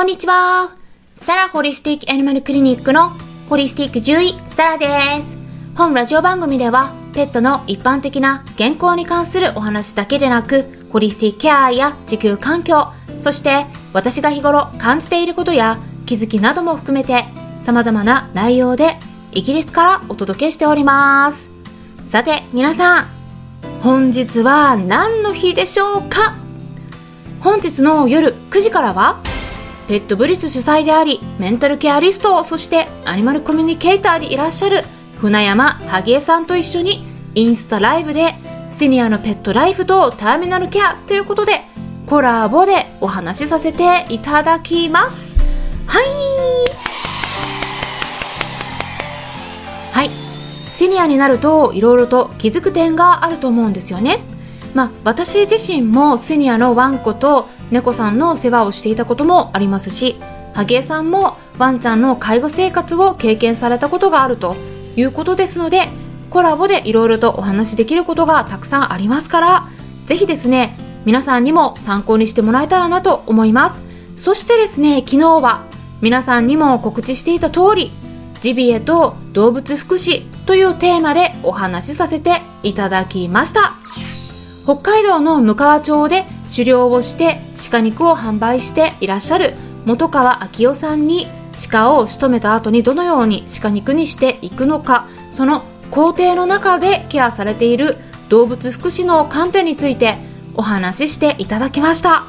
こんにちは。サラホリスティックアニマルクリニックのホリスティック獣医、サラです。本ラジオ番組では、ペットの一般的な健康に関するお話だけでなく、ホリスティックケアや地球環境、そして私が日頃感じていることや気づきなども含めて様々な内容でイギリスからお届けしております。さて皆さん、本日は何の日でしょうか？本日の夜9時からはペットブリス主催でありメンタルケアリストそしてアニマルコミュニケーターでいらっしゃる船山萩江さんと一緒にインスタライブでシニアのペットライフとターミナルケアということでコラボでお話しさせていただきます。はい。はい。シニアになるといろいろと気づく点があると思うんですよね。まあ私自身もシニアのワンコと猫さんの世話をしていたこともありますし萩江さんもワンちゃんの介護生活を経験されたことがあるということですのでコラボでいろいろとお話しできることがたくさんありますからぜひですね皆さんにも参考にしてもらえたらなと思います。そしてですね昨日は皆さんにも告知していた通りジビエと動物福祉というテーマでお話しさせていただきました。北海道の向川町で狩猟をして鹿肉を販売していらっしゃる本川昭夫さんに鹿を仕留めた後にどのように鹿肉にしていくのかその工程の中でケアされている動物福祉の観点についてお話ししていただきました。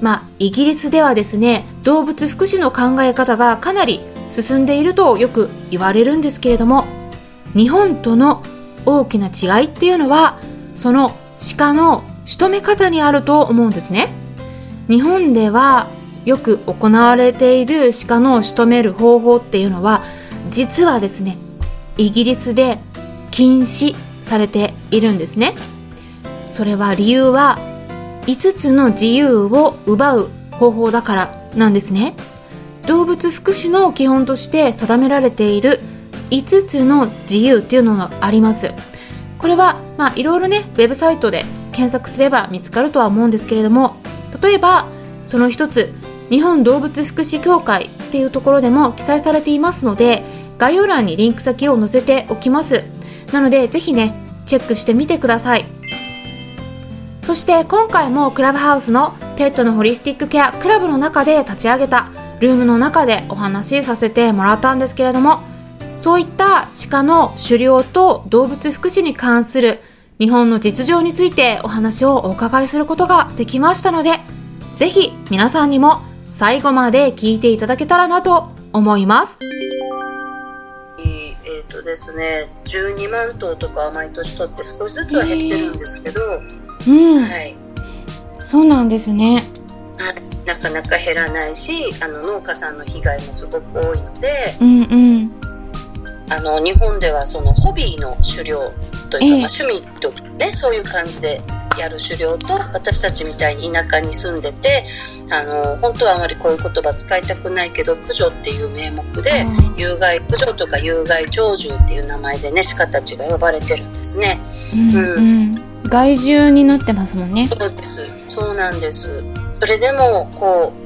まあイギリスではですね動物福祉の考え方がかなり進んでいるとよく言われるんですけれども日本との大きな違いっていうのはその鹿の仕留め方にあると思うんですね。日本ではよく行われている鹿の仕留める方法っていうのは実はですねイギリスで禁止されているんですね。それは理由は5つの自由を奪う方法だからなんですね。動物福祉の基本として定められている5つの自由っていうのがあります。これはまあいろいろねウェブサイトで検索すれば見つかるとは思うんですけれども例えばその一つ日本動物福祉協会っていうところでも記載されていますので概要欄にリンク先を載せておきます。なのでぜひねチェックしてみてください。そして今回もクラブハウスのペットのホリスティックケアクラブの中で立ち上げたルームの中でお話しさせてもらったんですけれどもそういった鹿の狩猟と動物福祉に関する日本の実情についてお話をお伺いすることができましたのでぜひ皆さんにも最後まで聞いていただけたらなと思います。えーとですね、12万頭とか毎年取って少しずつは減ってるんですけど、えー、うん、はい、そうなんですね。なかなか減らないしあの農家さんの被害もすごく多いので、うんうん、あの日本ではそのホビーの狩猟というか、まあ、趣味とねそういう感じでやる狩猟と私たちみたいに田舎に住んでてあの本当はあまりこういう言葉使いたくないけど駆除っていう名目で有害駆除とか有害鳥獣っていう名前でね鹿たちが呼ばれてるんですね。うん、うん、害獣になってますもんね。そうです。そうなんです。それでもこう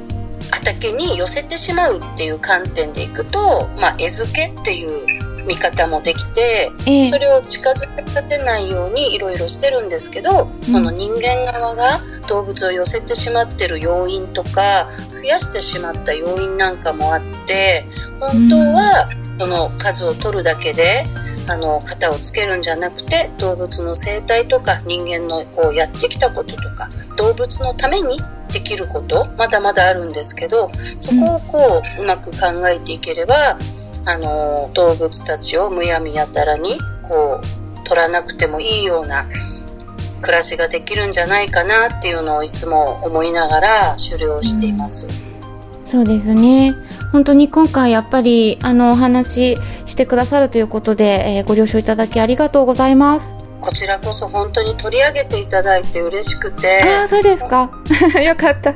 畑に寄せてしまうっていう観点でいくと、まあ、餌付けっていう見方もできて、えー、それを近づけ立てないようにいろいろしてるんですけど、うん、その人間側が動物を寄せてしまってる要因とか増やしてしまった要因なんかもあって本当はその数を取るだけであの型をつけるんじゃなくて動物の生態とか人間のこうやってきたこととか動物のためにできることまだまだあるんですけどそこをこううまく考えていければあの動物たちをむやみやたらにこう取らなくてもいいような暮らしができるんじゃないかなっていうのをいつも思いながら狩猟しています。そうですね。本当に今回やっぱりあのお話ししてくださるということで、えー、ご了承いただきありがとうございます。こちらこそ本当に取り上げていただいて嬉しくて。ああ、そうですか。よかった。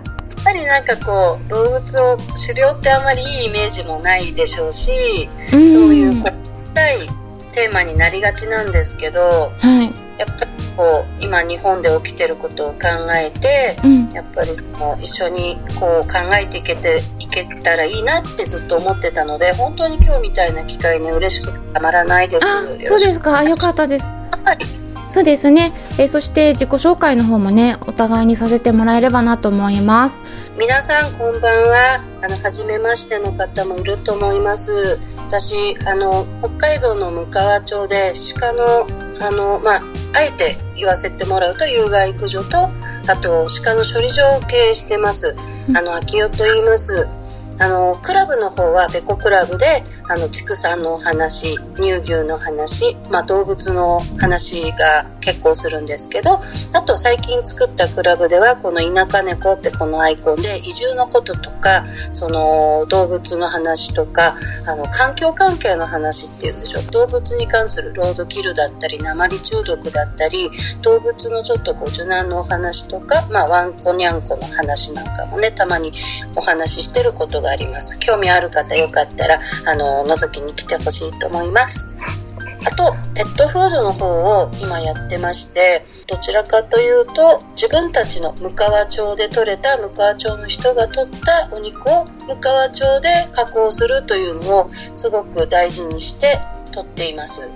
っぱりなんかこう動物を狩猟ってあんまりいいイメージもないでしょうし、うん、そういうこう深いテーマになりがちなんですけど、はい、やっぱりこう今日本で起きてることを考えて、うん、やっぱりその一緒にこう考えていけていけたらいいなってずっと思ってたので本当に今日みたいな機会ね嬉しくてたまらないです。そうですか。よかったです。はいそうですね、えー、そして自己紹介の方もねお互いにさせてもらえればなと思います。皆さんこんばんは。あの初めましての方もいると思います。私あの北海道のむかわ町で鹿のあのまああえて言わせてもらうと有害駆除とあと鹿の処理場を経営してます。あの秋代と言います。あのクラブの方はベコクラブであの畜産のお話乳牛の話、まあ、動物の話が結構するんですけどあと最近作ったクラブではこの田舎猫ってこのアイコンで移住のこととかその動物の話とかあの環境関係の話っていうんでしょう。動物に関するロードキルだったり鉛中毒だったり動物のちょっとこう受難のお話とか、まあ、ワンコニャンコの話なんかもねたまにお話ししてることがあります。興味ある方よかったらあの覗きに来てほしいと思います。あとペットフードの方を今やってましてどちらかというと自分たちの向川町で採れた向川町の人が取ったお肉を向川町で加工するというのをすごく大事にして取っています。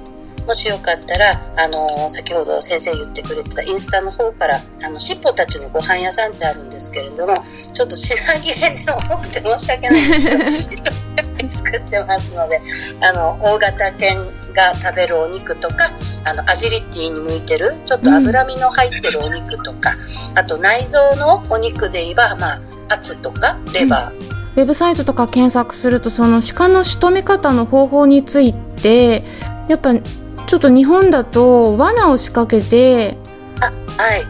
もしよかったら、あの、先ほど先生言ってくれてたインスタの方から、あの、しっぽたちのご飯屋さんってあるんですけれども、ちょっと品切れで重くて申し訳ないですけど、作ってますのであの大型犬が食べるお肉とかあのアジリティに向いてるちょっと脂身の入ってるお肉とか、うん、あと内臓のお肉で言えば、まあ、ハツとかレバー、うん。ウェブサイトとか検索するとその鹿の仕留め方の方法についてやっぱちょっと日本だと罠を仕掛けてあはい。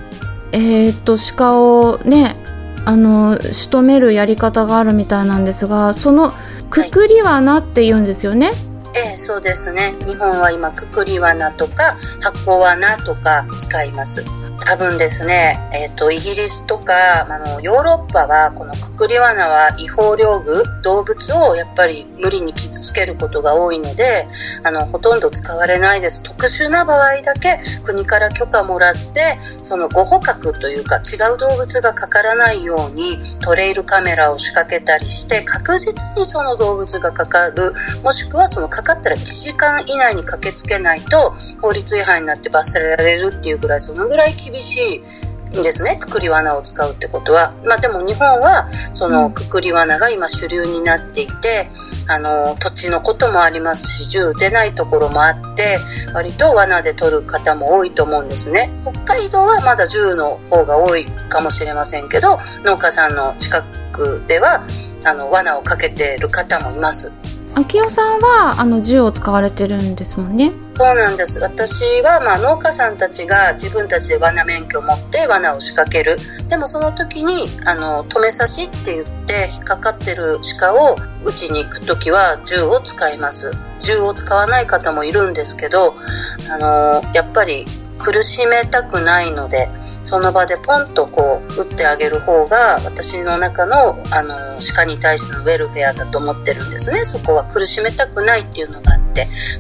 えっ、と鹿をねあの仕留めるやり方があるみたいなんですがそのくくり罠って言うんですよね。ええ、そうですね。日本は今、くくり罠とか、箱罠とか使います。多分ですね、えっ、ー、と、イギリスとか、あの、ヨーロッパは、このくくり罠は違法領具、動物をやっぱり無理に傷つけることが多いので、あの、ほとんど使われないです。特殊な場合だけ国から許可もらって、そのご捕獲というか違う動物がかからないようにトレイルカメラを仕掛けたりして、確実にその動物がかかる、もしくはそのかかったら1時間以内に駆けつけないと法律違反になって罰せられるっていうぐらい、そのぐらい厳しいですねくくり罠を使うってことは。まあ、でも日本はそのくくり罠が今主流になっていてあの土地のこともありますし銃出ないところもあって割と罠で取る方も多いと思うんですね。北海道はまだ銃の方が多いかもしれませんけど農家さんの近くではあの罠をかけてる方もいます。秋代さんはあの銃を使われてるんですもんね。そうなんです。私はまあ農家さんたちが自分たちで罠免許を持って罠を仕掛ける。でもその時にあの止め刺しって言って引っかかってる鹿を撃ちに行く時は銃を使います。銃を使わない方もいるんですけどあのやっぱり苦しめたくないのでその場でポンとこう打ってあげる方が私の中のあの鹿に対してのウェルフェアだと思ってるんですね。そこは苦しめたくないっていうのがあって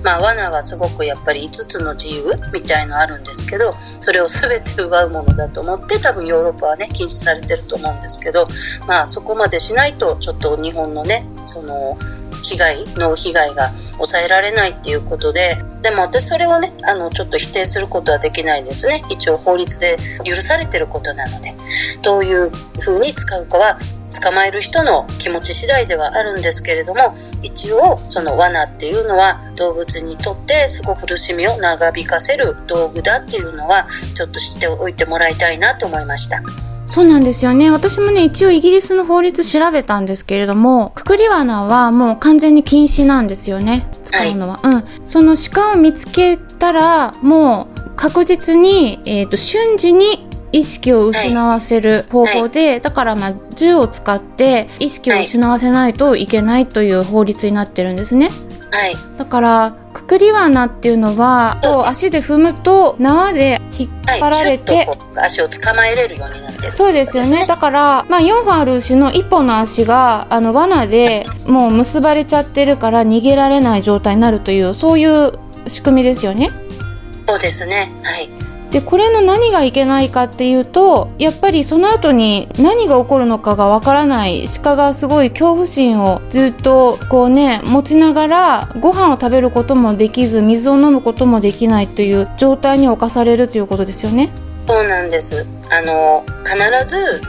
まあ罠はすごくやっぱり5つの自由みたいのあるんですけどそれを全て奪うものだと思って多分ヨーロッパはね禁止されてると思うんですけどまあそこまでしないとちょっと日本のねその被害の被害が抑えられないっていうことででも私それをねあのちょっと否定することはできないですね。一応法律で許されてることなのでどういう風に使うかは捕まえる人の気持ち次第ではあるんですけれども一応その罠っていうのは動物にとってすごく苦しみを長引かせる道具だっていうのはちょっと知っておいてもらいたいなと思いました。そうなんですよね。私もね、一応イギリスの法律調べたんですけれども、くくり罠はもう完全に禁止なんですよね。使うのは。はい、うん。その鹿を見つけたら、もう確実に、えっ、ー、と、瞬時に意識を失わせる方法で、はい。はい、だからまあ銃を使って意識を失わせないといけないという法律になってるんですね。はい、だからくくり罠っていうのは足で踏むと縄で引っ張られて、はい、足を捕まえれるようになってる、ね、そうですよね。だから、まあ、4本ある牛の1本の足があの罠でもう結ばれちゃってるから逃げられない状態になるというそういう仕組みですよね。そうですね。はいでこれの何がいけないかっていうとやっぱりその後に何が起こるのかがわからない鹿がすごい恐怖心をずっとこうね持ちながらご飯を食べることもできず水を飲むこともできないという状態に侵されるということですよね。そうなんですあの必ず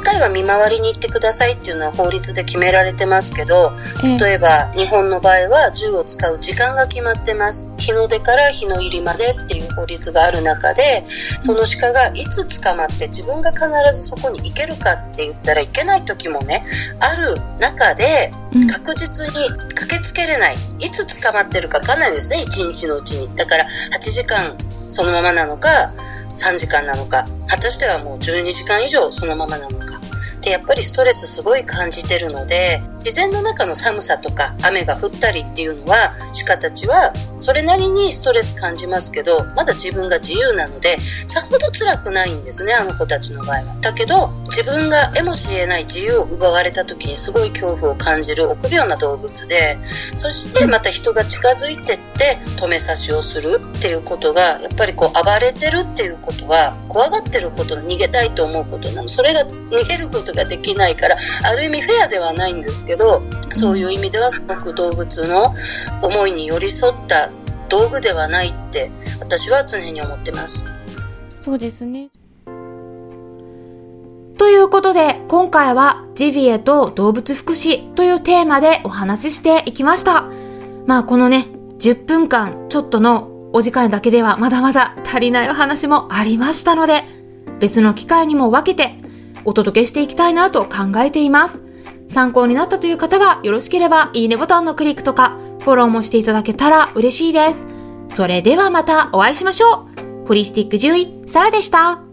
1回は見回りに行ってくださいっていうのは法律で決められてますけど例えば日本の場合は銃を使う時間が決まってます。日の出から日の入りまでっていう法律がある中でその鹿がいつ捕まって自分が必ずそこに行けるかって言ったらいけない時もねある中で確実に駆けつけれない。いつ捕まってるか分かんないですね。1日のうちに。だから8時間そのままなのか3時間なのか果たしてはもう12時間以上そのままなのか。でやっぱりストレスすごい感じてるので自然の中の寒さとか雨が降ったりっていうのは鹿たちはそれなりにストレス感じますけどまだ自分が自由なのでさほど辛くないんですねあの子たちの場合は。だけど自分がえもしえない自由を奪われた時にすごい恐怖を感じる臆病な動物でそしてまた人が近づいてって止め刺しをするっていうことがやっぱりこう暴れてるっていうことは怖がってること逃げたいと思うことなのそれが逃げることができないからある意味フェアではないんですけどそういう意味ではすごく動物の思いに寄り添った道具ではないって私は常に思ってます。そうですね。ということで、今回はジビエと動物福祉というテーマでお話ししていきました。まあこのね、10分間ちょっとのお時間だけではまだまだ足りないお話もありましたので、別の機会にも分けてお届けしていきたいなと考えています。参考になったという方はよろしければいいねボタンのクリックとかフォローもしていただけたら嬉しいです。それではまたお会いしましょう。ホリスティック獣医、サラでした。